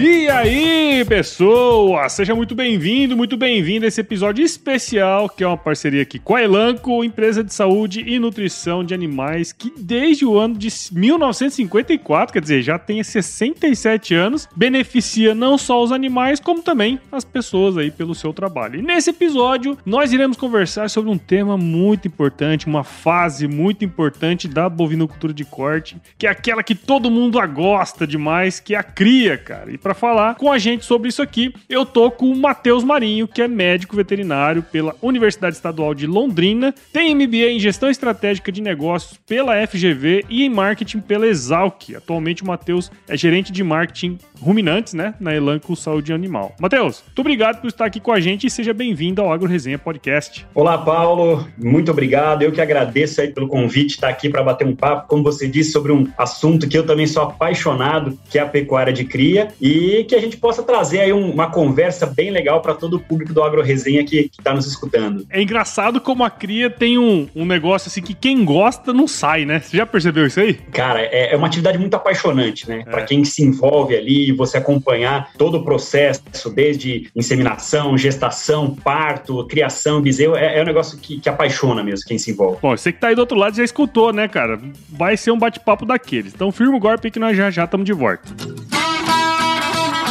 E aí, pessoal! Seja muito bem-vindo, muito bem-vindo a esse episódio especial, que é uma parceria aqui com a Elanco, empresa de saúde e nutrição de animais, que desde o ano de 1954, quer dizer, já tem 67 anos, beneficia não só os animais, como também as pessoas aí pelo seu trabalho. E nesse episódio, nós iremos conversar sobre um tema muito importante, uma fase muito importante da bovinocultura de corte, que é aquela que todo mundo gosta demais, que é a cria, cara. E para falar com a gente sobre isso aqui, eu tô com o Matheus Marinho, que é médico veterinário pela Universidade Estadual de Londrina, tem MBA em Gestão Estratégica de Negócios pela FGV e em Marketing pela Exalc. Atualmente o Matheus é gerente de marketing ruminantes, né, na Elanco Saúde Animal. Matheus, muito obrigado por estar aqui com a gente e seja bem-vindo ao Agro Resenha Podcast. Olá, Paulo. Muito obrigado. Eu que agradeço aí pelo convite, estar aqui para bater um papo, como você disse, sobre um assunto que eu também sou apaixonado, que é a pecuária de cria. E e que a gente possa trazer aí uma conversa bem legal para todo o público do Agro Resenha que está nos escutando. É engraçado como a cria tem um, um negócio assim que quem gosta não sai, né? Você já percebeu isso aí? Cara, é, é uma atividade muito apaixonante, né? É. Para quem se envolve ali, você acompanhar todo o processo, desde inseminação, gestação, parto, criação, bezerro, é, é um negócio que, que apaixona mesmo quem se envolve. Bom, você que tá aí do outro lado já escutou, né, cara? Vai ser um bate-papo daqueles. Então firma o golpe que nós já já estamos de volta.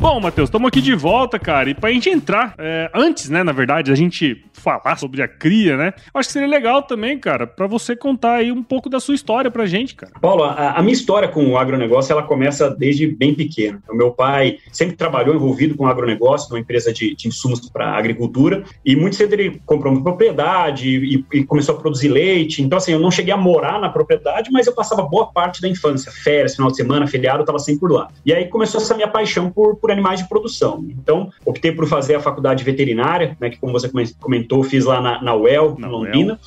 Bom, Matheus, estamos aqui de volta, cara. E pra gente entrar, é, antes, né, na verdade, a gente falar sobre a cria, né? Acho que seria legal também, cara, para você contar aí um pouco da sua história pra gente, cara. Paulo, a, a, minha história com o agronegócio, ela começa desde bem pequeno. O meu pai sempre trabalhou envolvido com o agronegócio, numa empresa de, de insumos para agricultura, e muito cedo ele comprou uma propriedade e, e, começou a produzir leite. Então, assim, eu não cheguei a morar na propriedade, mas eu passava boa parte da infância, férias, final de semana, feriado, eu estava sempre por lá. E aí começou essa minha paixão por, por animais de produção. Então, optei por fazer a faculdade veterinária, né, que como você comentou, fiz lá na, na UEL, na Londrina, UEL.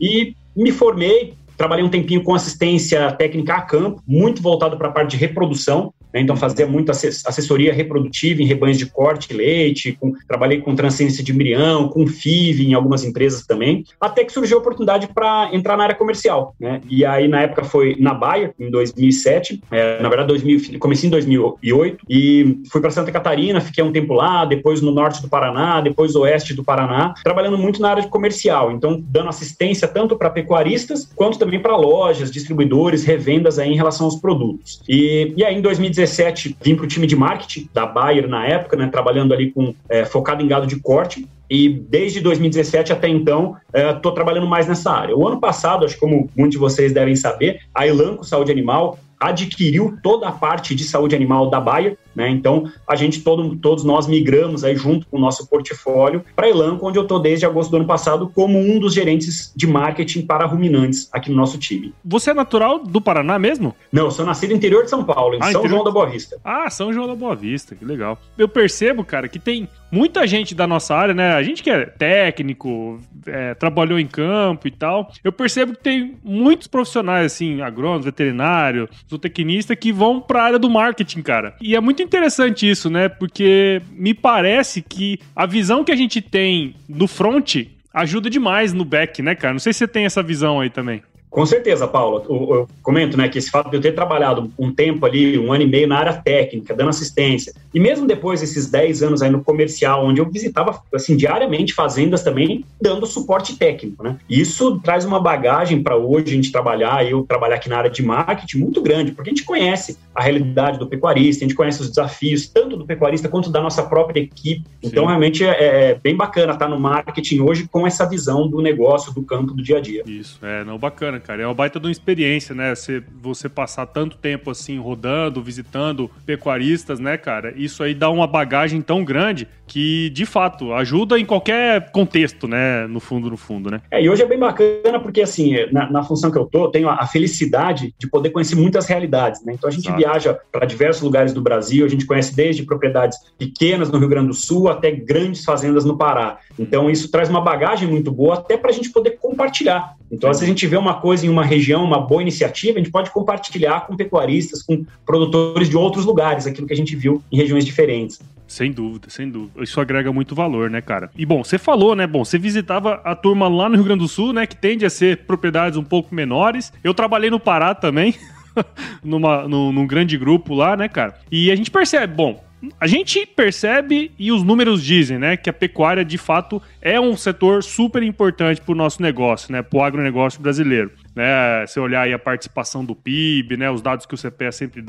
e me formei, trabalhei um tempinho com assistência técnica a campo, muito voltado para a parte de reprodução? Então, fazia muita assessoria reprodutiva em rebanhos de corte e leite, com, trabalhei com transcendência de embrião, com FIV em algumas empresas também, até que surgiu a oportunidade para entrar na área comercial. Né? E aí, na época, foi na Bayer, em 2007, é, na verdade, 2000, comecei em 2008, e fui para Santa Catarina, fiquei um tempo lá, depois no norte do Paraná, depois oeste do Paraná, trabalhando muito na área de comercial, então dando assistência tanto para pecuaristas, quanto também para lojas, distribuidores, revendas aí em relação aos produtos. E, e aí, em 2017, 2017, vim para o time de marketing da Bayer na época, né, trabalhando ali com é, focado em gado de corte. E desde 2017 até então, estou é, trabalhando mais nessa área. O ano passado, acho que como muitos de vocês devem saber, a Elanco Saúde Animal adquiriu toda a parte de saúde animal da Bayer, né? Então, a gente, todo, todos nós migramos aí junto com o nosso portfólio para a Elanco, onde eu estou desde agosto do ano passado como um dos gerentes de marketing para ruminantes aqui no nosso time. Você é natural do Paraná mesmo? Não, eu sou nascido no interior de São Paulo, em ah, São interior... João da Boa Vista. Ah, São João da Boa Vista, que legal. Eu percebo, cara, que tem muita gente da nossa área, né? A gente que é técnico, é, trabalhou em campo e tal. Eu percebo que tem muitos profissionais, assim, agrônomos, veterinário, zootecnista, que vão para a área do marketing, cara. E é muito interessante isso, né? Porque me parece que a visão que a gente tem do front ajuda demais no back, né, cara? Não sei se você tem essa visão aí também. Com certeza, Paulo. Eu, eu, comento né, que esse fato de eu ter trabalhado um tempo ali, um ano e meio na área técnica, dando assistência, e mesmo depois desses 10 anos aí no comercial, onde eu visitava assim, diariamente fazendas também, dando suporte técnico. Né? Isso traz uma bagagem para hoje a gente trabalhar, eu trabalhar aqui na área de marketing muito grande, porque a gente conhece a realidade do pecuarista, a gente conhece os desafios, tanto do pecuarista quanto da nossa própria equipe. Sim. Então, realmente é, é, bem bacana estar no marketing hoje com essa visão do negócio, do campo, do dia a dia. Isso, é, não, bacana cara. É uma baita de uma experiência, né? Você, você passar tanto tempo assim rodando, visitando pecuaristas, né, cara? Isso aí dá uma bagagem tão grande que, de fato, ajuda em qualquer contexto, né? No fundo, no fundo, né? É, e hoje é bem bacana porque, assim, na, na função que eu tô, eu tenho a, felicidade de poder conhecer muitas realidades, né? Então a gente Exato. viaja para diversos lugares do Brasil, a gente conhece desde propriedades pequenas no Rio Grande do Sul até grandes fazendas no Pará. Então isso traz uma bagagem muito boa até para a gente poder compartilhar. Então, se a gente vê uma coisa em uma região, uma boa iniciativa, a gente pode compartilhar com pecuaristas, com produtores de outros lugares, aquilo que a gente viu em regiões diferentes. Sem dúvida, sem dúvida. Isso agrega muito valor, né, cara? E bom, você falou, né? Bom, você visitava a turma lá no Rio Grande do Sul, né? Que tende a ser propriedades um pouco menores. Eu trabalhei no Pará também. numa, num, num grande grupo lá, né, cara? E a gente percebe, bom, a gente percebe e os números dizem, né, que a pecuária de fato é um setor super importante para o nosso negócio, né, para o agronegócio brasileiro né? Se olhar aí a participação do PIB, né? Os dados que o CPE sempre,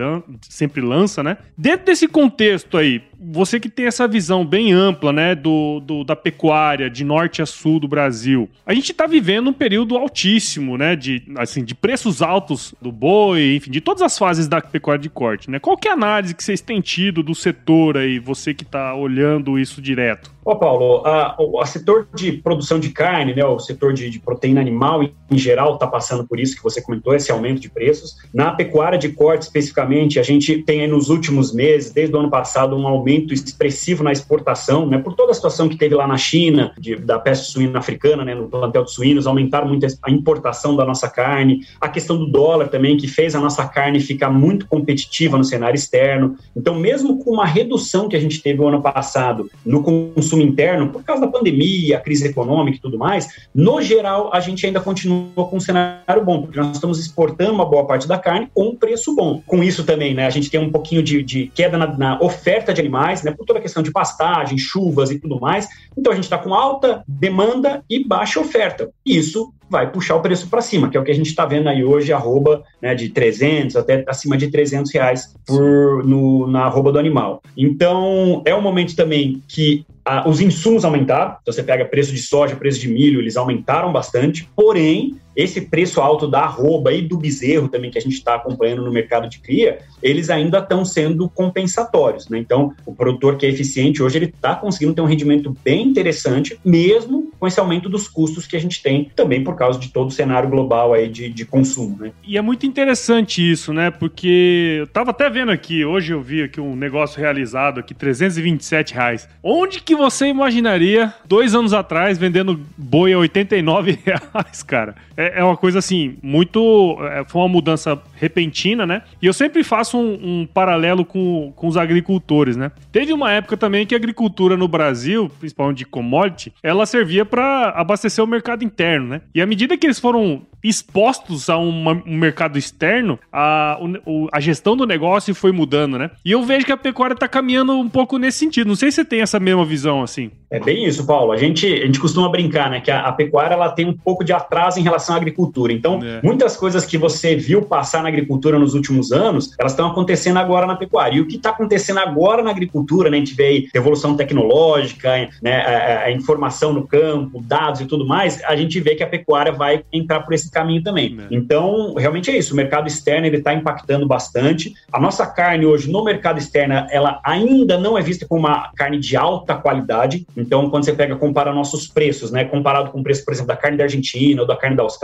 sempre lança, né? Dentro desse contexto aí, você que tem essa visão bem ampla, né? Do, do da pecuária de norte a sul do Brasil, a gente está vivendo um período altíssimo, né? De, assim, de preços altos do boi, enfim, de todas as fases da pecuária de corte, né? Qual que é a análise que vocês têm tido do setor aí, você que está olhando isso direto? Ó, Paulo, a, o setor de produção de carne, né, o setor de, de proteína animal em geral está passando por isso que você comentou, esse aumento de preços. Na pecuária de corte, especificamente, a gente tem aí nos últimos meses, desde o ano passado, um aumento expressivo na exportação, né, por toda a situação que teve lá na China, de, da peste suína africana, né, no plantel de suínos, aumentaram muito a importação da nossa carne, a questão do dólar também, que fez a nossa carne ficar muito competitiva no cenário externo. Então, mesmo com uma redução que a gente teve o ano passado no consumo consumo interno, por causa da pandemia, a crise econômica e tudo mais, no geral, a gente ainda continua com um cenário bom, porque nós estamos exportando uma boa parte da carne com um preço bom. Com isso também, né, a gente tem um pouquinho de, de queda na, na, oferta de animais, né, por toda a questão de pastagem, chuvas e tudo mais. Então, a gente está com alta demanda e baixa oferta. Isso vai puxar o preço para cima, que é o que a gente está vendo aí hoje, arroba né, de 300 até acima de 300 reais por, no, na arroba do animal. Então, é um momento também que ah, os insumos aumentaram, então você pega preço de soja, preço de milho, eles aumentaram bastante, porém, esse preço alto da arroba e do bezerro também que a gente está acompanhando no mercado de cria, eles ainda estão sendo compensatórios, né? Então, o produtor que é eficiente hoje, ele está conseguindo ter um rendimento bem interessante, mesmo com esse aumento dos custos que a gente tem também por causa de todo o cenário global aí de, de consumo, né? E é muito interessante isso, né? Porque eu tava até vendo aqui, hoje eu vi aqui um negócio realizado aqui, 327 reais. Onde que você imaginaria, dois anos atrás, vendendo boi a 89 reais, cara? É, é, uma coisa assim, muito. É, foi uma mudança repentina, né? E eu sempre faço um, um, paralelo com, com os agricultores, né? Teve uma época também que a agricultura no Brasil, principalmente de commodity, ela servia para abastecer o mercado interno, né? E à medida que eles foram expostos a um mercado externo, a, o, a gestão do negócio foi mudando, né? E eu vejo que a pecuária está caminhando um pouco nesse sentido. Não sei se você tem essa mesma visão assim. É bem isso, Paulo. A gente, a gente costuma brincar, né? Que a, a pecuária ela tem um pouco de atraso em relação à agricultura. Então, é. muitas coisas que você viu passar na agricultura nos últimos anos, elas estão acontecendo agora na pecuária. E o que está acontecendo agora na agricultura, né? A gente vê aí evolução tecnológica, né? A, a, informação no campo, dados e tudo mais, a gente vê que a pecuária vai entrar por esse esse caminho também. É. Então, realmente é isso. O mercado externo ele está impactando bastante. A nossa carne hoje no mercado externo, ela ainda não é vista como uma carne de alta qualidade. Então, quando você pega compara nossos preços, né, comparado com o preço, por exemplo, da carne da Argentina ou da carne da Austrália,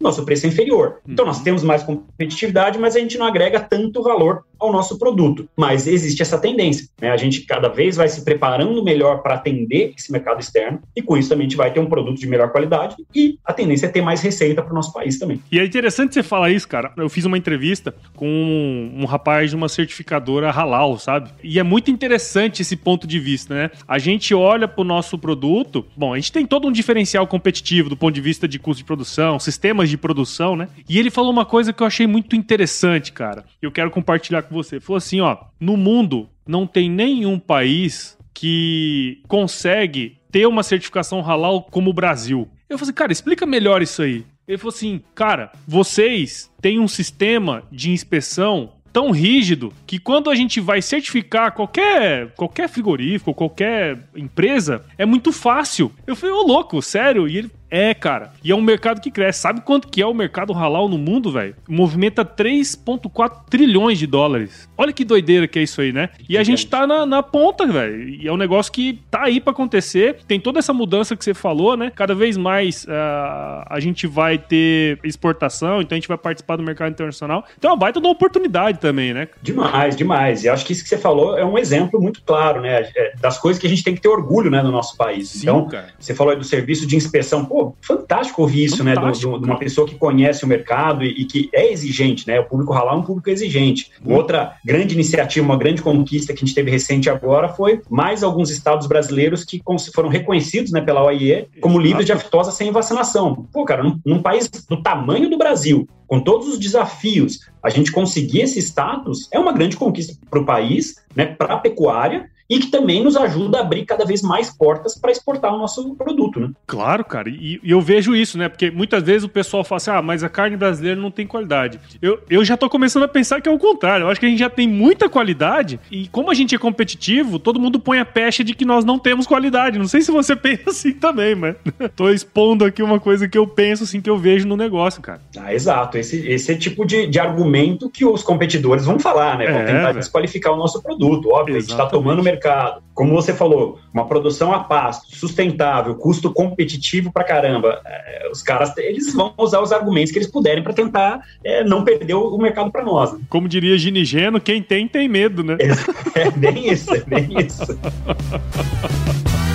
nosso preço é inferior. Então, nós uhum. temos mais competitividade, mas a gente não agrega tanto valor ao nosso produto. Mas existe essa tendência. Né? A gente cada vez vai se preparando melhor para atender esse mercado externo e com isso também a gente vai ter um produto de melhor qualidade e a tendência é ter mais receita para o nosso país também. E é interessante você falar isso, cara. Eu fiz uma entrevista com um, um rapaz de uma certificadora halal, sabe? E é muito interessante esse ponto de vista, né? A gente olha para o nosso produto, bom, a gente tem todo um diferencial competitivo do ponto de vista de custo de produção, sistemas de produção, né? E ele falou uma coisa que eu achei muito interessante, cara. Eu quero compartilhar com você. Falou assim, ó, no mundo não tem nenhum país que consegue ter uma certificação halal como o Brasil. Eu falei, assim, cara, explica melhor isso aí. Ele falou assim, cara, vocês têm um sistema de inspeção tão rígido que quando a gente vai certificar qualquer, qualquer frigorífico, qualquer empresa, é muito fácil. Eu falei, ô louco, sério? E ele, É, cara. E é um mercado que cresce. Sabe quanto que é o mercado halal no mundo, velho? Movimenta 3,4 trilhões de dólares. Olha que doideira que é isso aí, né? E a gente tá na, na ponta, velho. E é um negócio que tá aí para acontecer. Tem toda essa mudança que você falou, né? Cada vez mais uh, a gente vai ter exportação, então a gente vai participar do mercado internacional. Então é uma baita de uma oportunidade também, né? Demais, demais. E acho que isso que você falou é um exemplo muito claro, né? É, das coisas que a gente tem que ter orgulho, né, no nosso país. Sim, então, cara. você falou aí do serviço de inspeção. Pô, fantástico ouvir isso, fantástico, né? De uma pessoa que conhece o mercado e, e, que é exigente, né? O público halal é um público exigente. Hum. Outra grande iniciativa, uma grande conquista que a gente teve recente agora foi mais alguns estados brasileiros que foram reconhecidos né, pela OIE como livres de aftosa sem vacinação. Pô, cara, num, num país do tamanho do Brasil, com todos os desafios, a gente conseguir esse status é uma grande conquista para o país, né, para a pecuária e que também nos ajuda a abrir cada vez mais portas para exportar o nosso produto, né? Claro, cara, e, e, eu vejo isso, né? Porque muitas vezes o pessoal fala assim, ah, mas a carne brasileira não tem qualidade. Eu, eu já tô começando a pensar que é o contrário. Eu acho que a gente já tem muita qualidade e como a gente é competitivo, todo mundo põe a pecha de que nós não temos qualidade. Não sei se você pensa assim também, mas tô expondo aqui uma coisa que eu penso, assim, que eu vejo no negócio, cara. Ah, exato. Esse, esse é tipo de, de argumento que os competidores vão falar, né? Vão é, tentar véio. desqualificar o nosso produto. Óbvio, Exatamente. a gente tá tomando mercado. Como você falou, uma produção a pasto, sustentável, custo competitivo pra caramba. É, os caras, eles vão usar os argumentos que eles puderem para tentar é, não perder o, mercado para nós. Né? Como diria Ginigeno, quem tem, tem medo, né? É, é bem isso, é bem isso.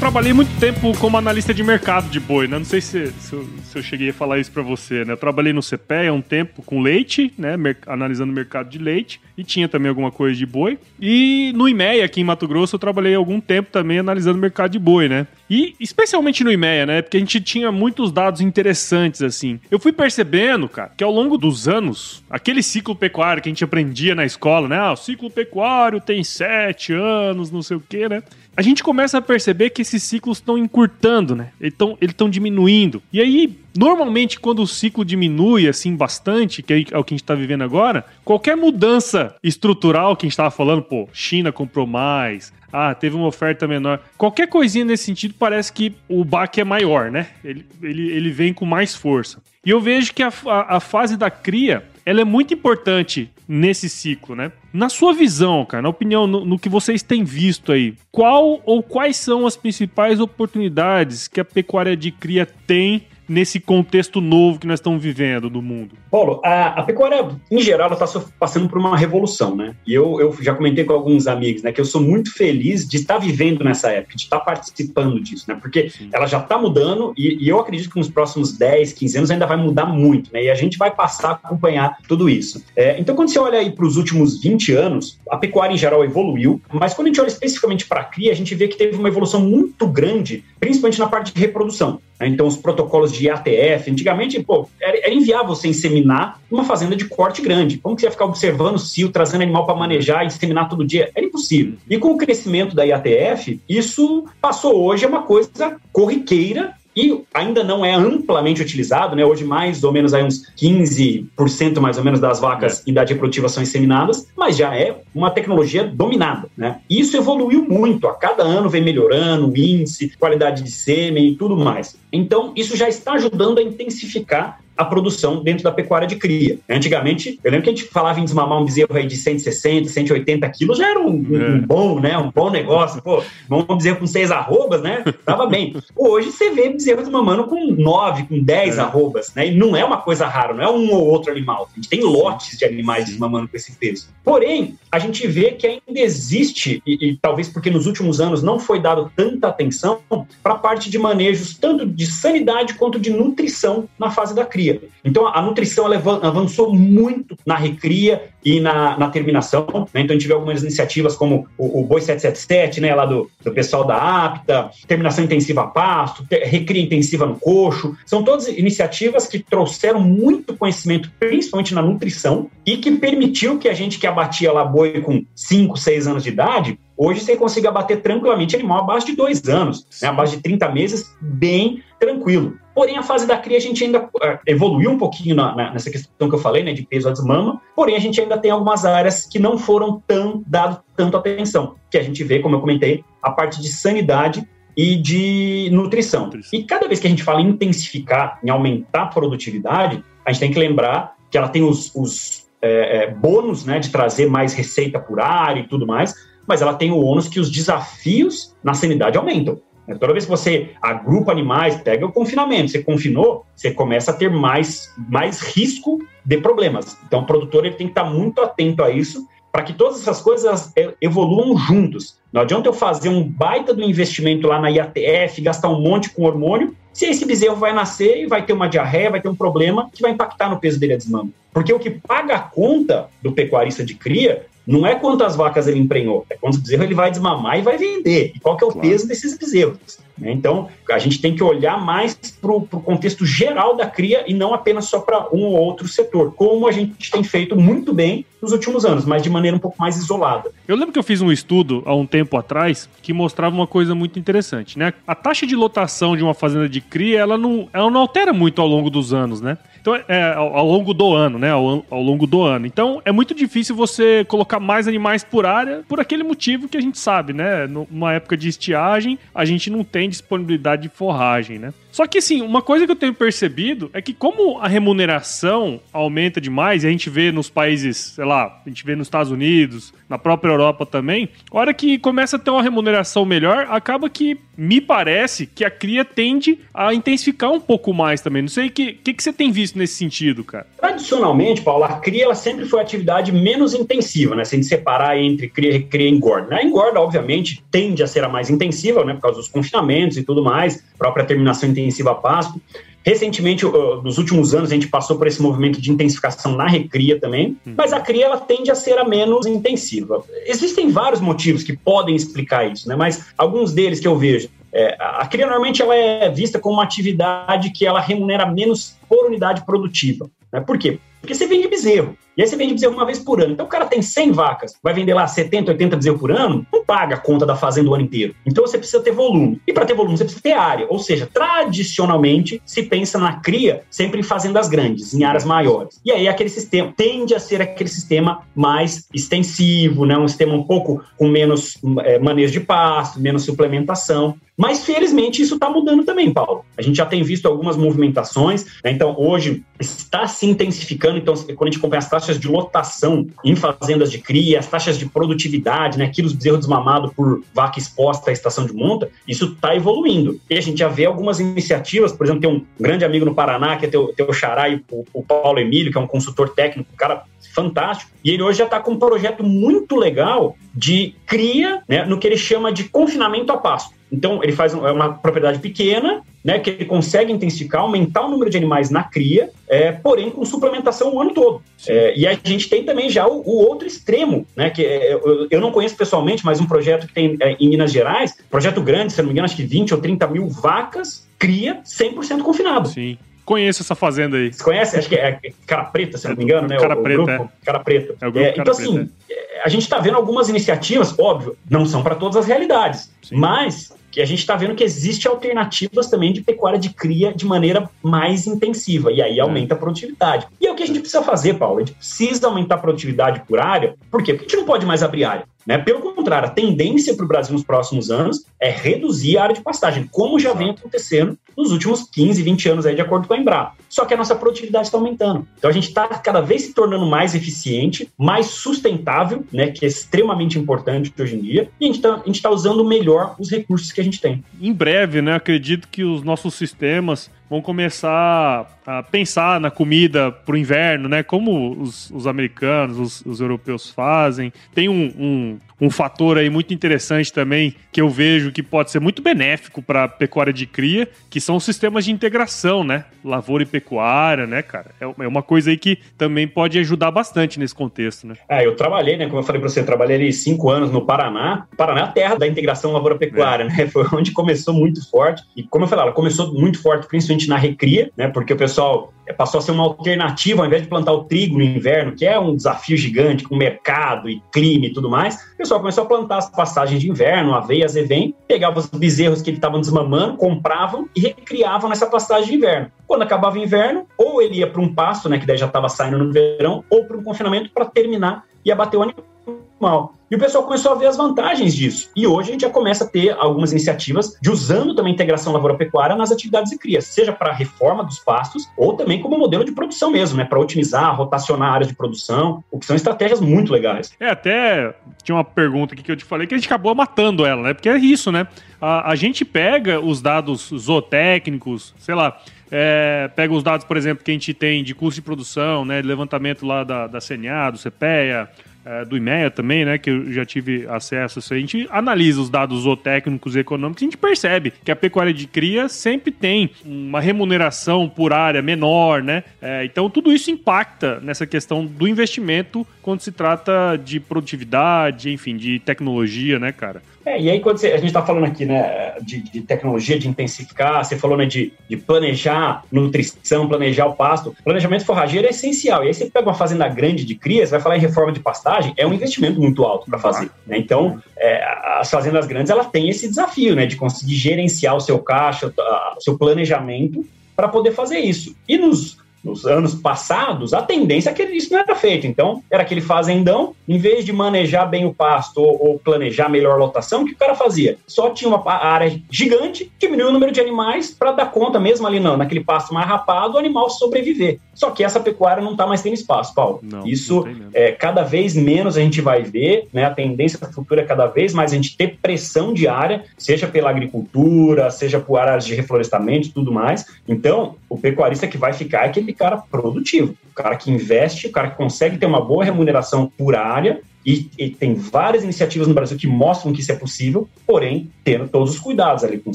trabalhei muito tempo como analista de mercado de boi, né? Não sei se, se, eu, se eu cheguei a falar isso para você, né? Eu trabalhei no CPE há um tempo com leite, né? Mer analisando o mercado de leite. E tinha também alguma coisa de boi. E no IMEA, aqui em Mato Grosso, eu trabalhei algum tempo também analisando o mercado de boi, né? E especialmente no IMEA, né? Porque a gente tinha muitos dados interessantes, assim. Eu fui percebendo, cara, que ao longo dos anos, aquele ciclo pecuário que a gente aprendia na escola, né? Ah, o ciclo pecuário tem sete anos, não sei o quê, né? A gente começa a perceber que esses ciclos estão encurtando, né? Eles estão diminuindo. E aí, normalmente, quando o ciclo diminui assim bastante, que é o que a gente está vivendo agora, qualquer mudança estrutural que a gente estava falando, pô, China comprou mais, ah, teve uma oferta menor. Qualquer coisinha nesse sentido parece que o baque é maior, né? Ele, ele, ele vem com mais força. E eu vejo que a, a, a fase da cria ela é muito importante nesse ciclo, né? Na sua visão, cara, na opinião, no, no, que vocês têm visto aí, qual ou quais são as principais oportunidades que a pecuária de cria tem nesse contexto novo que nós estamos vivendo no mundo? Paulo, a, a pecuária, em geral, está passando por uma revolução, né? E eu, eu já comentei com alguns amigos, né, que eu sou muito feliz de estar vivendo nessa época, de estar participando disso, né? Porque Sim. ela já está mudando e, e, eu acredito que nos próximos 10, 15 anos ainda vai mudar muito, né? E a gente vai passar a acompanhar tudo isso. É, então, quando você olha aí para os últimos 20 anos, a pecuária em geral evoluiu, mas quando a gente olha especificamente para a cria, a gente vê que teve uma evolução muito grande, principalmente na parte de reprodução. Né? Então, os protocolos de ATF, antigamente, pô, era, inviável você inseminar uma fazenda de corte grande. Como que você ia ficar observando o cio, trazendo animal para manejar e inseminar todo dia? Era impossível. E com o crescimento da IATF, isso passou hoje a uma coisa corriqueira e ainda não é amplamente utilizado, né? Hoje mais ou menos aí uns 15% mais ou menos das vacas é. em idade reprodutiva são inseminadas, mas já é uma tecnologia dominada, né? Isso evoluiu muito, a cada ano vem melhorando o índice, qualidade de sêmen e tudo mais. Então, isso já está ajudando a intensificar a produção dentro da pecuária de cria. Antigamente, eu lembro que a gente falava em desmamar um bezerro aí de 160, 180 quilos, já era um, é. um bom, né? Um bom negócio. Pô, um bezerro com seis arrobas, né? Tava bem. Hoje você vê bezerro desmamando com nove, com dez é. arrobas, né? E não é uma coisa rara, não é um ou outro animal. A gente tem lotes de animais desmamando com esse peso. Porém, a gente vê que ainda existe, e, e talvez porque nos últimos anos não foi dado tanta atenção para a parte de manejos, tanto de sanidade quanto de nutrição na fase da cria recria. Então, a nutrição avançou muito na recria e na, na terminação. Né? Então, a gente vê algumas iniciativas como o, o Boi 777, né, lá do, do pessoal da APTA, terminação intensiva a pasto, recria intensiva no coxo. São todas iniciativas que trouxeram muito conhecimento, principalmente na nutrição, e que permitiu que a gente que abatia lá boi com 5, 6 anos de idade, hoje você consiga abater tranquilamente animal abaixo de dois anos, né, abaixo de 30 meses, bem tranquilo. Porém, a fase da cria a gente ainda uh, evoluiu um pouquinho na, na, nessa questão que eu falei, né, de peso a desmama, porém a gente ainda tem algumas áreas que não foram tão dado tanto atenção, que a gente vê, como eu comentei, a parte de sanidade e de nutrição. nutrição. E cada vez que a gente fala em intensificar, em aumentar a produtividade, a gente tem que lembrar que ela tem os, os é, é, bônus né, de trazer mais receita por área e tudo mais, mas ela tem o ônus que os desafios na sanidade aumentam. Né? Toda vez que você agrupa animais, pega o confinamento, você confinou, você começa a ter mais, mais risco de problemas. Então, o produtor ele tem que estar muito atento a isso para que todas essas coisas evoluam juntos. Não adianta eu fazer um baita do investimento lá na IATF, gastar um monte com hormônio, se esse bezerro vai nascer e vai ter uma diarreia, vai ter um problema que vai impactar no peso dele a desmama. Porque o que paga a conta do pecuarista de cria não é quantas vacas ele emprenhou, é quantos bezerros ele vai desmamar e vai vender. E qual que é o claro. peso desses bezerros. Né? Então, a gente tem que olhar mais para o contexto geral da cria e não apenas só para um ou outro setor, como a gente tem feito muito bem nos últimos anos, mas de maneira um pouco mais isolada. Eu lembro que eu fiz um estudo há um tempo atrás que mostrava uma coisa muito interessante, né? A taxa de lotação de uma fazenda de cria, ela não, ela não altera muito ao longo dos anos, né? Então, é, ao, ao, longo do ano, né? Ao, ao, longo do ano. Então, é muito difícil você colocar mais animais por área por aquele motivo que a gente sabe, né? Numa época de estiagem, a gente não tem disponibilidade de forragem, né? Só que, assim, uma coisa que eu tenho percebido é que, como a remuneração aumenta demais, e a gente vê nos países, sei lá, a gente vê nos Estados Unidos, na própria Europa também, a hora que começa a ter uma remuneração melhor, acaba que me parece que a cria tende a intensificar um pouco mais também. Não sei o que, que, que você tem visto nesse sentido, cara. Tradicionalmente, Paulo, a cria ela sempre foi a atividade menos intensiva, né? Se a gente separar entre cria, recria e engorda. A engorda, obviamente, tende a ser a mais intensiva, né? Por causa dos confinamentos e tudo mais, própria terminação intensiva intensiva a pasto. Recentemente, nos últimos anos, a gente passou por esse movimento de intensificação na recria também, hum. mas a cria ela tende a ser a menos intensiva. Existem vários motivos que podem explicar isso, né? mas alguns deles que eu vejo. É, a cria normalmente ela é vista como uma atividade que ela remunera menos por unidade produtiva. Né? Por quê? Porque você vende bezerro. E aí você vende bezerro uma vez por ano. Então o cara tem 100 vacas, vai vender lá 70, 80 bezerros por ano, não paga a conta da fazenda o ano inteiro. Então você precisa ter volume. E para ter volume você precisa ter área. Ou seja, tradicionalmente se pensa na cria sempre em fazendas grandes, em áreas maiores. E aí aquele sistema tende a ser aquele sistema mais extensivo, né? um sistema um pouco com menos é, manejo de pasto, menos suplementação. Mas, felizmente, isso está mudando também, Paulo. A gente já tem visto algumas movimentações, né? Então hoje está se intensificando. Então, quando a gente acompanha as taxas de lotação em fazendas de cria, as taxas de produtividade, né? quilos de bezerro desmamado por vaca exposta à estação de monta, isso está evoluindo. E a gente já vê algumas iniciativas, por exemplo, tem um grande amigo no Paraná, que é teu, teu xará, o, o Paulo Emílio, que é um consultor técnico, um cara fantástico, e ele hoje já está com um projeto muito legal de cria, né, no que ele chama de confinamento a pasto. Então, ele faz é uma propriedade pequena, né, que ele consegue intensificar, aumentar o número de animais na cria, é, porém com suplementação o ano todo. É, e a gente tem também já o, o outro extremo, né, que é, eu, eu, não conheço pessoalmente, mas um projeto que tem é, em Minas Gerais, projeto grande, se não me engano, acho que 20 ou 30 mil vacas, cria 100% confinado. Sim. Conheço essa fazenda aí. Você conhece? Acho que é Cara Preta, se não me engano, né? Cara o, Preta. O grupo, é. Cara Preta. É o grupo é, então, assim, Preta. assim, a gente está vendo algumas iniciativas, óbvio, não são para todas as realidades, Sim. mas que a gente está vendo que existe alternativas também de pecuária de cria de maneira mais intensiva, e aí é. aumenta a produtividade. E é o que a gente precisa fazer, Paulo, a gente precisa aumentar a produtividade por área, por quê? Porque a gente não pode mais abrir área. Né? Pelo contrário, a tendência para o Brasil nos próximos anos é reduzir a área de pastagem, como já vem acontecendo nos últimos 15, 20 anos, aí, de acordo com a Embrapa. Só que a nossa produtividade está aumentando. Então a gente está cada vez se tornando mais eficiente, mais sustentável, né, que é extremamente importante hoje em dia, e a gente está tá usando melhor os recursos que a gente tem. Em breve, né, acredito que os nossos sistemas vão começar a pensar na comida para o inverno, né? Como os, os americanos, os, os, europeus fazem. Tem um, um, um, fator aí muito interessante também que eu vejo que pode ser muito benéfico para a pecuária de cria, que são os sistemas de integração, né? Lavoura e pecuária, né, cara? É, é uma coisa aí que também pode ajudar bastante nesse contexto, né? É, eu trabalhei, né? Como eu falei para você, eu trabalhei ali cinco anos no Paraná. O Paraná é a terra da integração lavoura-pecuária, é. né? Foi onde começou muito forte. E como eu falei, ela começou muito forte, principalmente na recria, né? Porque o pessoal passou a ser uma alternativa, ao invés de plantar o trigo no inverno, que é um desafio gigante com mercado e clima e tudo mais, o pessoal começou a plantar as pastagens de inverno, aveia, azevém, pegava os bezerros que eles estavam desmamando, compravam e recriavam nessa pastagem de inverno. Quando acabava o inverno, ou ele ia para um pasto, né, que daí já estava saindo no verão, ou para um confinamento para terminar e abater o animal. E o pessoal começou a ver as vantagens disso. E hoje a gente já começa a ter algumas iniciativas de usando também a integração lavoura-pecuária nas atividades de cria, seja para a reforma dos pastos ou também como modelo de produção mesmo, né? Para otimizar, rotacionar áreas de produção, o que são estratégias muito legais. É, até tinha uma pergunta aqui que eu te falei que a gente acabou matando ela, né? Porque é isso, né? A, a gente pega os dados zootécnicos, sei lá, é, pega os dados, por exemplo, que a gente tem de custo de produção, né, de levantamento lá da, da CNA, do CPEA, é, do IMEA também, né, que eu já tive acesso a gente analisa os dados zootécnicos e econômicos e a gente percebe que a pecuária de cria sempre tem uma remuneração por área menor, né? É, então tudo isso impacta nessa questão do investimento quando se trata de produtividade, enfim, de tecnologia, né, cara? É, e aí quando você, a gente está falando aqui, né, de, de, tecnologia, de intensificar, você falou, né, de, de, planejar nutrição, planejar o pasto, planejamento forrageiro é essencial. E aí você pega uma fazenda grande de cria, você vai falar em reforma de pastagem, é um investimento muito alto para fazer. Né? Então, é, as fazendas grandes, ela tem esse desafio, né, de conseguir gerenciar o seu caixa, o seu planejamento para poder fazer isso. E nos nos anos passados, a tendência é que isso não era feito. Então, era aquele fazendão, em vez de manejar bem o pasto ou, ou planejar melhor a lotação, o que o cara fazia? Só tinha uma área gigante, diminuiu o número de animais para dar conta, mesmo ali não, naquele pasto mais rapado, o animal sobreviver. Só que essa pecuária não está mais tendo espaço, Paulo. Não, isso não é cada vez menos a gente vai ver, né? A tendência futura é cada vez mais a gente ter pressão diária, seja pela agricultura, seja por áreas de reflorestamento e tudo mais. Então, o pecuarista que vai ficar é aquele cara produtivo, o cara que investe, o cara que consegue ter uma boa remuneração por área e, e, tem várias iniciativas no Brasil que mostram que isso é possível, porém, tendo todos os cuidados ali, com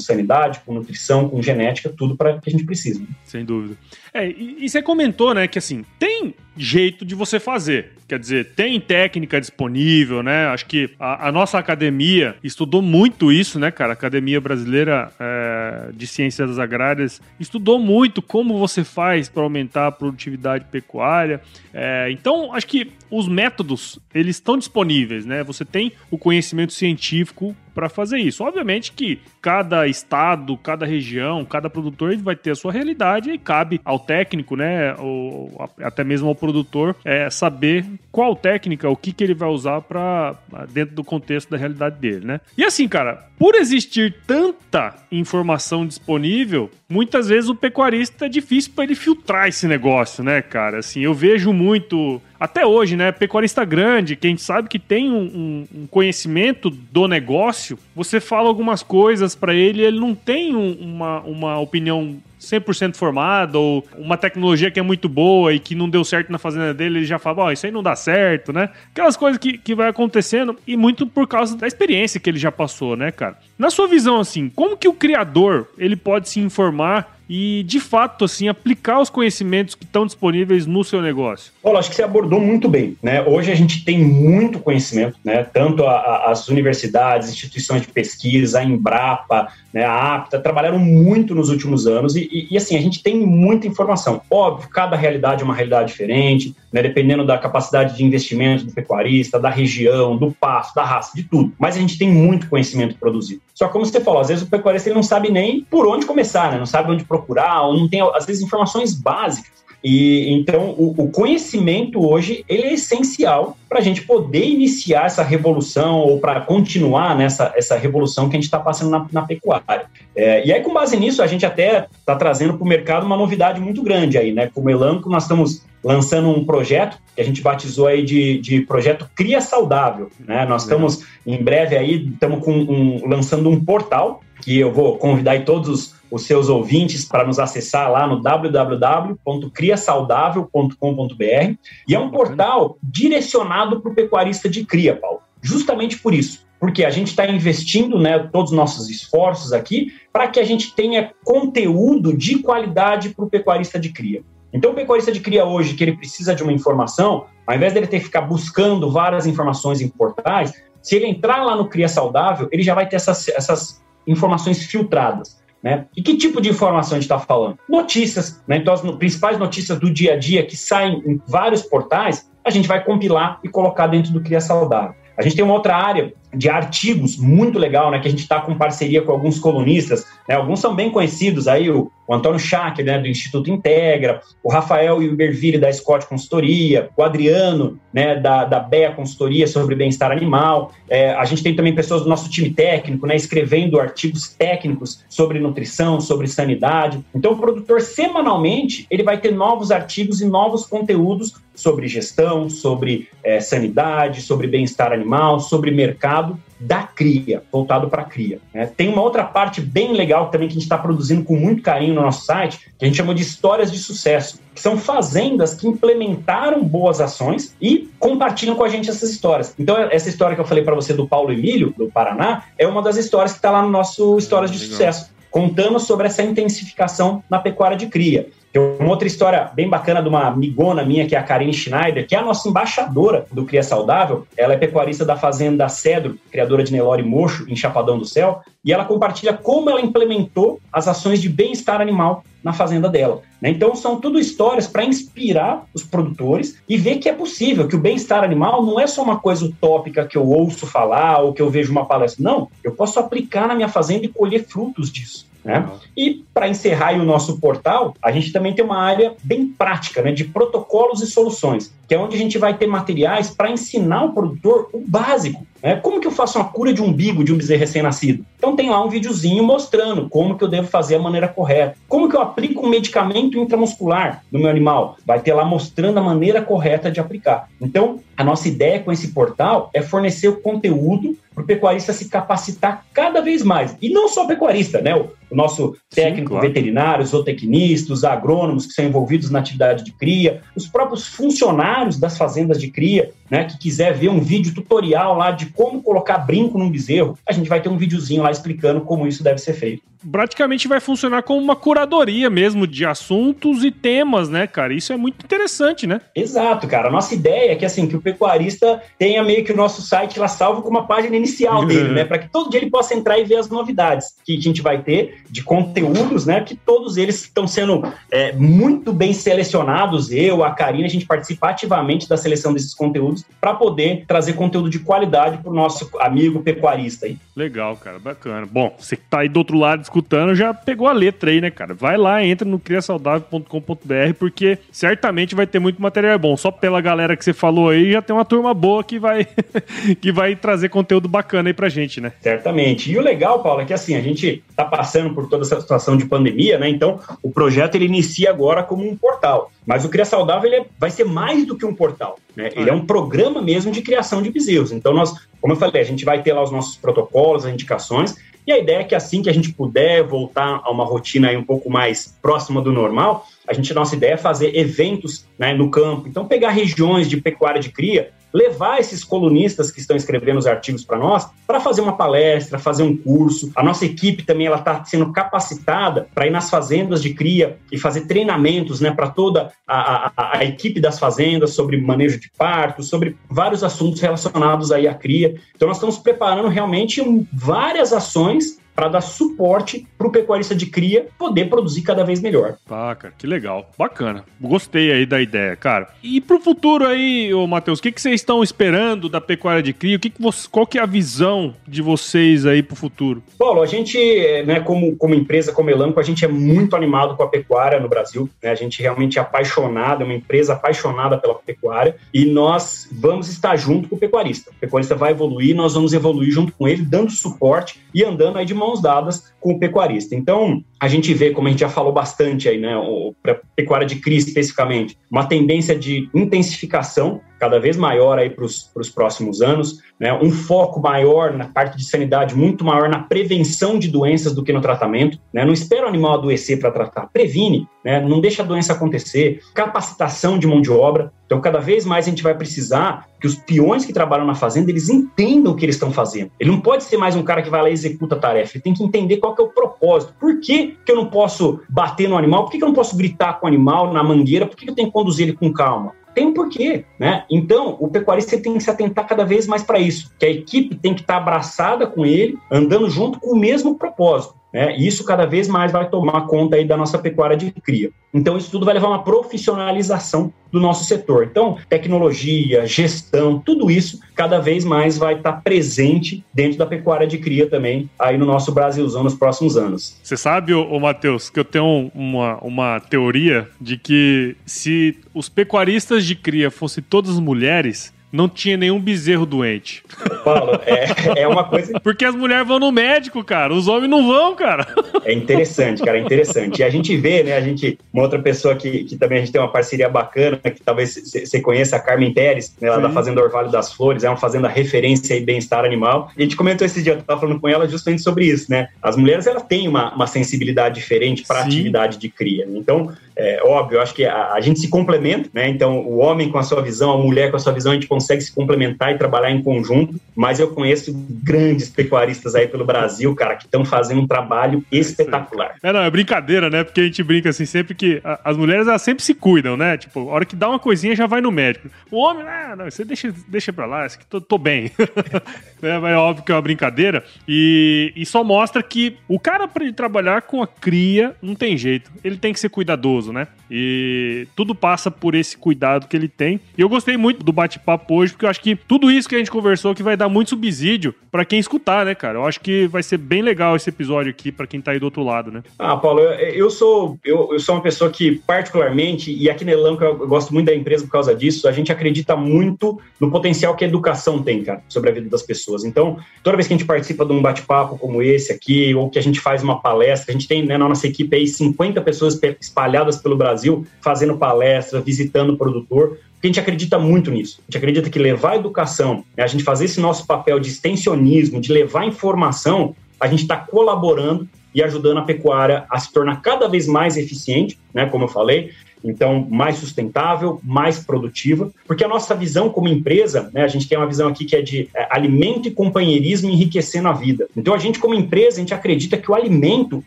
sanidade, com nutrição, com genética, tudo para que a gente precisa. Né? Sem dúvida. É, e, e, você comentou, né, que assim, tem jeito de você fazer. Quer dizer, tem técnica disponível, né? Acho que a, a nossa academia estudou muito isso, né, cara? Academia Brasileira é, de Ciências Agrárias estudou muito como você faz para aumentar a produtividade pecuária. É, então, acho que os métodos, eles estão disponíveis, né? Você tem o conhecimento científico para fazer isso. Obviamente que cada estado, cada região, cada produtor vai ter a sua realidade e cabe ao técnico, né, ou até mesmo ao produtor, é, saber qual técnica, o que, que ele vai usar para dentro do contexto da realidade dele, né? E assim, cara, por existir tanta informação disponível, muitas vezes o pecuarista é difícil para ele filtrar esse negócio, né, cara? Assim, eu vejo muito até hoje, né? Pecuarista grande, que a gente sabe que tem um, um conhecimento do negócio, você fala algumas coisas para ele, ele não tem um, uma, uma opinião 100% formada ou uma tecnologia que é muito boa e que não deu certo na fazenda dele, ele já fala, ó, oh, isso aí não dá certo, né? Aquelas coisas que, que vai acontecendo e muito por causa da experiência que ele já passou, né, cara? Na sua visão, assim, como que o criador, ele pode se informar e, de fato, assim, aplicar os conhecimentos que estão disponíveis no seu negócio? Olha, acho que você abordou muito bem, né? Hoje a gente tem muito conhecimento, né? Tanto a, a, as universidades, instituições de pesquisa, a Embrapa, né? a APTA, trabalharam muito nos últimos anos e, e, e, assim, a gente tem muita informação. Óbvio, cada realidade é uma realidade diferente, né? Dependendo da capacidade de investimento do pecuarista, da região, do pasto, da raça, de tudo. Mas a gente tem muito conhecimento produzido. Só que, como você falou, às vezes o pecuarista ele não sabe nem por onde começar, né? Não sabe onde procurar, ou não tem, às vezes, informações básicas. E então o, o, conhecimento hoje ele é essencial para a gente poder iniciar essa revolução ou para continuar nessa essa revolução que a gente está passando na, na pecuária. É, e aí com base nisso a gente até está trazendo para o mercado uma novidade muito grande aí, né? Como Elanco nós estamos lançando um projeto que a gente batizou aí de, de projeto Cria Saudável, né? Nós estamos em breve aí estamos com um, lançando um portal que eu vou convidar aí todos os seus ouvintes para nos acessar lá no www.criasaudável.com.br e é um portal direcionado para o pecuarista de cria, Paulo. Justamente por isso, porque a gente está investindo, né, todos os nossos esforços aqui para que a gente tenha conteúdo de qualidade para o pecuarista de cria. Então, o pecuarista de cria hoje, que ele precisa de uma informação, ao invés dele ter que ficar buscando várias informações em portais, se ele entrar lá no Cria Saudável, ele já vai ter essas, essas informações filtradas. Né? E que tipo de informação a gente está falando? Notícias. Né? Então, as principais notícias do dia a dia que saem em vários portais, a gente vai compilar e colocar dentro do Cria Saudável. A gente tem uma outra área de artigos muito legal, né, que a gente está com parceria com alguns colunistas, né, alguns são bem conhecidos, aí o, o Antônio Schack, né, do Instituto Integra, o Rafael Iberville, da Scott Consultoria, o Adriano, né, da, da BEA Consultoria sobre bem-estar animal, é, a gente tem também pessoas do nosso time técnico, né, escrevendo artigos técnicos sobre nutrição, sobre sanidade, então o produtor, semanalmente, ele vai ter novos artigos e novos conteúdos sobre gestão, sobre é, sanidade, sobre bem-estar animal, sobre mercado, da cria, voltado para a cria. Né? Tem uma outra parte bem legal também que a gente está produzindo com muito carinho no nosso site, que a gente chama de histórias de sucesso, que são fazendas que implementaram boas ações e compartilham com a gente essas histórias. Então, essa história que eu falei para você do Paulo Emílio, do Paraná, é uma das histórias que está lá no nosso Histórias de Sucesso contando sobre essa intensificação na pecuária de cria. Tem uma outra história bem bacana de uma amigona minha, que é a Karine Schneider, que é a nossa embaixadora do Cria Saudável. Ela é pecuarista da Fazenda Cedro, criadora de Nelore Mocho, em Chapadão do Céu, e ela compartilha como ela implementou as ações de bem-estar animal na fazenda dela. Né? Então, são tudo histórias para inspirar os produtores e ver que é possível, que o bem-estar animal não é só uma coisa utópica que eu ouço falar ou que eu vejo uma palestra. Não, eu posso aplicar na minha fazenda e colher frutos disso. Né? E para encerrar o nosso portal, a gente também tem uma área bem prática né, de protocolos e soluções, que é onde a gente vai ter materiais para ensinar o produtor o básico. Né? Como que eu faço uma cura de umbigo de um bezerro recém-nascido? Então tem lá um videozinho mostrando como que eu devo fazer a maneira correta. Como que eu aplico um medicamento intramuscular no meu animal? Vai ter lá mostrando a maneira correta de aplicar. Então, a nossa ideia com esse portal é fornecer o conteúdo para o pecuarista se capacitar cada vez mais. E não só o pecuarista, né? O, o nosso técnico Sim, claro. veterinário, os zootecnistas, os agrônomos que são envolvidos na atividade de cria, os próprios funcionários das fazendas de cria, né? Que quiser ver um vídeo tutorial lá de como colocar brinco num bezerro, a gente vai ter um videozinho lá explicando como isso deve ser feito praticamente vai funcionar como uma curadoria mesmo de assuntos e temas, né, cara? Isso é muito interessante, né? Exato, cara. A nossa ideia é que assim que o pecuarista tenha meio que o nosso site lá salvo com uma página inicial dele, né, para que todo dia ele possa entrar e ver as novidades que a gente vai ter de conteúdos, né, que todos eles estão sendo é, muito bem selecionados. Eu, a Karina, a gente participa ativamente da seleção desses conteúdos para poder trazer conteúdo de qualidade para o nosso amigo pecuarista aí. Legal, cara, bacana. Bom, você que tá aí do outro lado escutando já pegou a letra aí, né, cara? Vai lá, entra no criasaudável.com.br, porque certamente vai ter muito material bom. Só pela galera que você falou aí, já tem uma turma boa que vai, que vai trazer conteúdo bacana aí pra gente, né? Certamente. E o legal, Paulo, é que assim, a gente tá passando por toda essa situação de pandemia, né? Então, o projeto ele inicia agora como um portal. Mas o Cria Saudável ele é, vai ser mais do que um portal. Né? Ele é um programa mesmo de criação de bezerros. Então, nós, como eu falei, a gente vai ter lá os nossos protocolos, as indicações, e a ideia é que assim que a gente puder voltar a uma rotina aí um pouco mais próxima do normal, a gente, nossa ideia é fazer eventos né, no campo. Então, pegar regiões de pecuária de cria levar esses colunistas que estão escrevendo os artigos para nós para fazer uma palestra, fazer um curso. A nossa equipe também ela está sendo capacitada para ir nas fazendas de cria e fazer treinamentos, né, para toda a, a, a, equipe das fazendas sobre manejo de parto, sobre vários assuntos relacionados aí à cria. Então nós estamos preparando realmente várias ações para dar suporte para o pecuarista de cria poder produzir cada vez melhor. Ah, cara, que legal. Bacana. Gostei aí da ideia, cara. E para o futuro aí, ô Matheus, o que, que vocês estão esperando da pecuária de cria? O que, que você, qual que é a visão de vocês aí para o futuro? Paulo, a gente, né, como, como empresa, como Elanco, a gente é muito animado com a pecuária no Brasil. Né? A gente realmente é apaixonado, é uma empresa apaixonada pela pecuária e nós vamos estar junto com o pecuarista. O pecuarista vai evoluir, nós vamos evoluir junto com ele, dando suporte e andando aí de mão mãos dadas com o pecuarista. Então, a gente vê, como a gente já falou bastante aí, né, para pecuária de cria especificamente, uma tendência de intensificação cada vez maior aí para os próximos anos, né, um foco maior na parte de sanidade, muito maior na prevenção de doenças do que no tratamento, né, não espera o animal adoecer para tratar, previne, né, não deixa a doença acontecer, capacitação de mão de obra, então cada vez mais a gente vai precisar que os peões que trabalham na fazenda, eles entendam o que eles estão fazendo. Ele não pode ser mais um cara que vai lá e executa a tarefa, ele tem que entender qual que é o propósito, por que, que eu não posso bater no animal, por que, que eu não posso gritar com o animal na mangueira, por que, que eu tenho que conduzir ele com calma? tem um porquê, né? Então, o pecuarista tem que se atentar cada vez mais para isso, que a equipe tem que estar tá abraçada com ele, andando junto com o mesmo propósito. Né? Isso cada vez mais vai tomar conta aí da nossa pecuária de cria. Então, isso tudo vai levar a uma profissionalização do nosso setor. Então, tecnologia, gestão, tudo isso cada vez mais vai estar presente dentro da pecuária de cria também, aí no nosso Brasilzão nos próximos anos. Você sabe, ô, Matheus, que eu tenho uma, uma teoria de que se os pecuaristas de cria fossem todas mulheres, não tinha nenhum bezerro doente. Paulo, é, é uma coisa. Porque as mulheres vão no médico, cara. Os homens não vão, cara. É interessante, cara, é interessante. E a gente vê, né, a gente, uma outra pessoa que, que também a gente tem uma parceria bacana, que talvez você conheça, a Carmen Pérez, né, ela da Fazenda Orvalho das Flores, é uma fazenda referência em bem-estar animal. E a gente comentou esse dia, eu tava falando com ela justamente sobre isso, né? As mulheres, elas têm uma, uma sensibilidade diferente para a atividade de cria. Então, é óbvio, eu acho que a, a gente se complementa, né? Então, o homem com a sua visão, a mulher com a sua visão, a gente consegue se complementar e trabalhar em conjunto, mas eu conheço grandes pecuaristas aí pelo Brasil, cara, que estão fazendo um trabalho espetacular. É, não, é brincadeira, né? Porque a gente brinca assim sempre que a, as mulheres elas sempre se cuidam, né? Tipo, a hora que dá uma coisinha já vai no médico. O homem, ah, não, você deixa, deixa pra lá, isso aqui tô, tô bem. é, é óbvio que é uma brincadeira e, e só mostra que o cara para ele trabalhar com a cria não tem jeito. Ele tem que ser cuidadoso, né? E tudo passa por esse cuidado que ele tem. E eu gostei muito do bate-papo hoje, porque eu acho que tudo isso que a gente conversou que vai dar muito subsídio para quem escutar, né, cara? Eu acho que vai ser bem legal esse episódio aqui para quem tá aí do outro lado, né? Ah, Paulo, eu, sou eu, eu, sou uma pessoa que particularmente e aqui na Elanco eu, eu gosto muito da empresa por causa disso. A gente acredita muito no potencial que a educação tem, cara, sobre a vida das pessoas. Então, toda vez que a gente participa de um bate-papo como esse aqui ou que a gente faz uma palestra, a gente tem né, na nossa equipe aí 50 pessoas espalhadas pelo Brasil fazendo palestra, visitando o produtor porque a gente acredita muito nisso. A gente acredita que levar a educação, né, a gente fazer esse nosso papel de extensionismo, de levar informação, a gente está colaborando e ajudando a pecuária a se tornar cada vez mais eficiente, né, como eu falei, então mais sustentável, mais produtiva, porque a nossa visão como empresa, né, a gente tem uma visão aqui que é de é, alimento e companheirismo enriquecendo a vida. Então a gente como empresa, a gente acredita que o alimento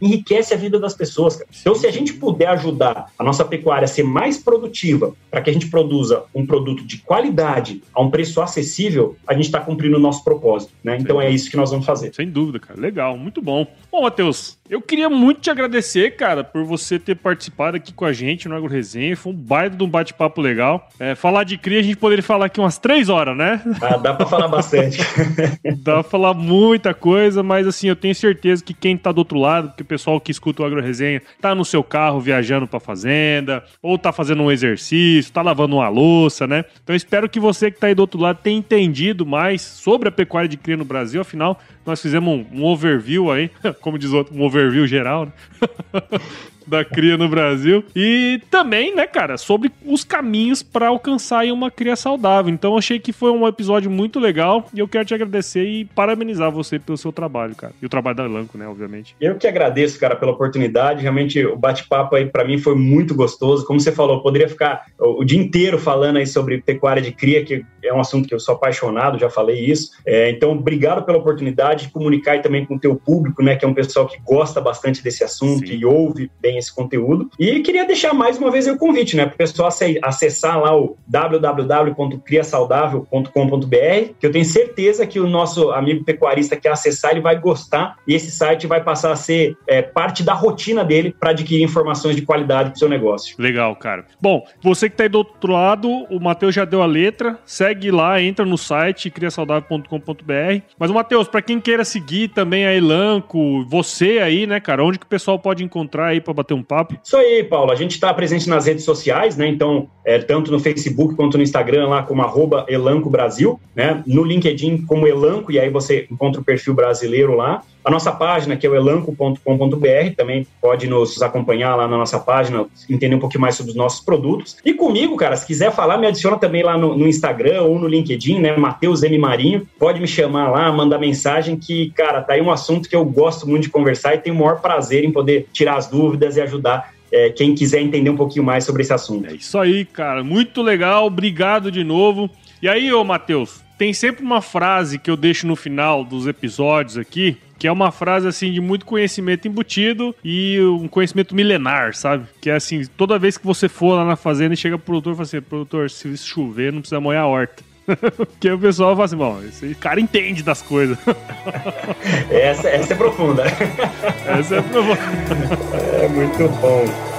enriquece a vida das pessoas. Cara. Então se a gente puder ajudar a nossa pecuária a ser mais produtiva, para que a gente produza um produto de qualidade a um preço acessível, a gente está cumprindo o nosso propósito, né? Então é isso que nós vamos fazer. Sem dúvida, cara. Legal, muito bom. Bom, Matheus, eu queria muito te agradecer, cara, por você ter participado aqui com a gente no Agro Resenha. Foi um baita de um bate-papo legal. É, falar de cria, a gente poderia falar aqui umas três horas, né? Ah, dá pra falar bastante. dá pra falar muita coisa, mas assim, eu tenho certeza que quem tá do outro lado, que o pessoal que escuta o Agro Resenha, tá no seu carro viajando pra fazenda, ou tá fazendo um exercício, tá lavando uma louça, né? Então eu espero que você que tá aí do outro lado tenha entendido mais sobre a pecuária de cria no Brasil. Afinal, nós fizemos um, um overview aí, como diz outro, um overview geral, né? da cria no Brasil. E também, né, cara, sobre os caminhos para alcançar uma cria saudável. Então, achei que foi um episódio muito legal e eu quero te agradecer e parabenizar você pelo seu trabalho, cara. E o trabalho da Lanco, né, obviamente. Eu que agradeço, cara, pela oportunidade. Realmente, o bate-papo aí para mim foi muito gostoso. Como você falou, poderia ficar o dia inteiro falando aí sobre pecuária de cria, que é um assunto que eu sou apaixonado, já falei isso. É, então, obrigado pela oportunidade de comunicar aí também com o teu público, né, que é um pessoal que gosta bastante desse assunto Sim. e ouve bem esse conteúdo. E queria deixar mais uma vez o convite, né, para o pessoal acessar lá o www.criasaudável.com.br, que eu tenho certeza que o nosso amigo pecuarista que acessar, ele vai gostar e esse site vai passar a ser é, parte da rotina dele para adquirir informações de qualidade para o seu negócio. Legal, cara. Bom, você que está aí do outro lado, o Matheus já deu a letra, segue lá, entra no site criasaudável.com.br. Mas o Matheus, para quem queira seguir também a Elanco, você aí, né, cara, onde que o pessoal pode encontrar aí para bater um papo? Isso aí, Paulo. A gente está presente nas redes sociais, né? Então, é, tanto no Facebook quanto no Instagram, lá como arroba Elanco Brasil, né? No LinkedIn como Elanco, e aí você encontra o perfil brasileiro lá. A nossa página, que é o elanco.com.br, também pode nos acompanhar lá na nossa página, entender um pouquinho mais sobre os nossos produtos. E comigo, cara, se quiser falar, me adiciona também lá no, no Instagram ou no LinkedIn, né? Matheus M. Marinho. Pode me chamar lá, mandar mensagem que, cara, tá aí um assunto que eu gosto muito de conversar e tenho o maior prazer em poder tirar as dúvidas e ajudar é, quem quiser entender um pouquinho mais sobre esse assunto. É isso aí, cara. Muito legal. Obrigado de novo. E aí, ô Matheus, tem sempre uma frase que eu deixo no final dos episódios aqui, que é uma frase assim de muito conhecimento embutido e um conhecimento milenar, sabe? Que é assim, toda vez que você for lá na fazenda e chega pro produtor e fala assim, produtor, se chover não precisa molhar a horta. Porque o pessoal fala assim, bom, esse cara entende das coisas. essa, essa é profunda. essa é profunda. É muito bom.